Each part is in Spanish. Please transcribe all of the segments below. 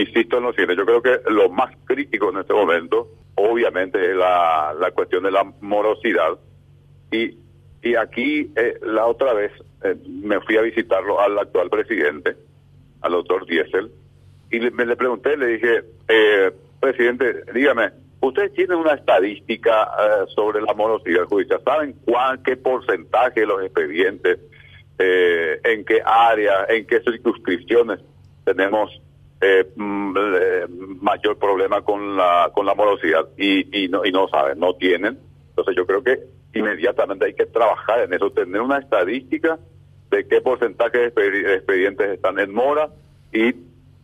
insisto en lo siguiente, yo creo que lo más crítico en este momento, obviamente, es la, la cuestión de la morosidad. Y, y aquí, eh, la otra vez, eh, me fui a visitarlo al actual presidente, al doctor Diesel, y le, me le pregunté, le dije, eh, presidente, dígame, ¿ustedes tienen una estadística eh, sobre la morosidad judicial? ¿Saben cuál, qué porcentaje de los expedientes, eh, en qué área, en qué circunscripciones tenemos eh, mm, eh, mayor problema con la con la morosidad y, y no y no saben, no tienen. Entonces yo creo que inmediatamente hay que trabajar en eso, tener una estadística de qué porcentaje de expedi- de expedientes están en mora y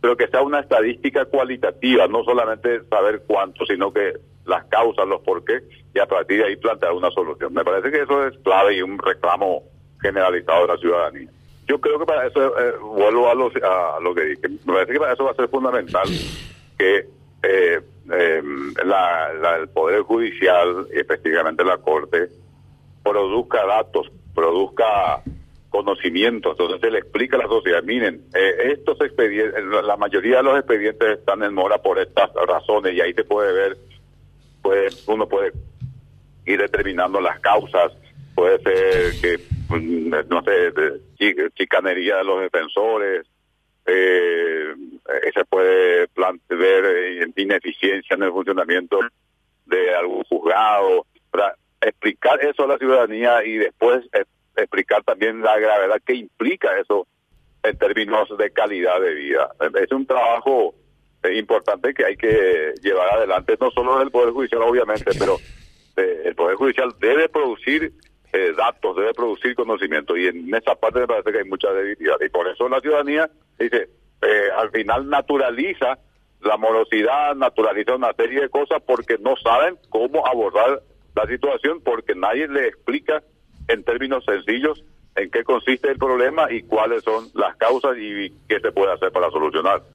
pero que sea una estadística cualitativa, no solamente saber cuánto, sino que las causas, los por qué, y a partir de ahí plantear una solución. Me parece que eso es clave y un reclamo generalizado de la ciudadanía. Yo creo que para eso, eh, vuelvo a lo, a lo que dije, me parece que para eso va a ser fundamental que eh, eh, la- el Poder Judicial, y específicamente la Corte, produzca datos, produzca conocimientos, entonces se le explica a la sociedad, miren, eh, estos expedientes, la mayoría de los expedientes están en mora por estas razones y ahí se puede ver, pues uno puede ir determinando las causas, puede ser que, no sé, chicanería de los defensores, eh, se puede plante- ver eh, ineficiencia en el funcionamiento de algún juzgado, para explicar eso a la ciudadanía y después eh, explicar también la gravedad que implica eso en términos de calidad de vida. Es un trabajo eh, importante que hay que llevar adelante, no solo del Poder Judicial, obviamente, pero eh, el Poder Judicial debe producir eh, datos, debe producir conocimiento, y en esa parte me parece que hay mucha debilidad. Y por eso la ciudadanía dice, eh, al final naturaliza la morosidad, naturaliza una serie de cosas porque no saben cómo abordar la situación, porque nadie le explica en términos sencillos en qué consiste el problema y cuáles son las causas y qué se puede hacer para solucionar.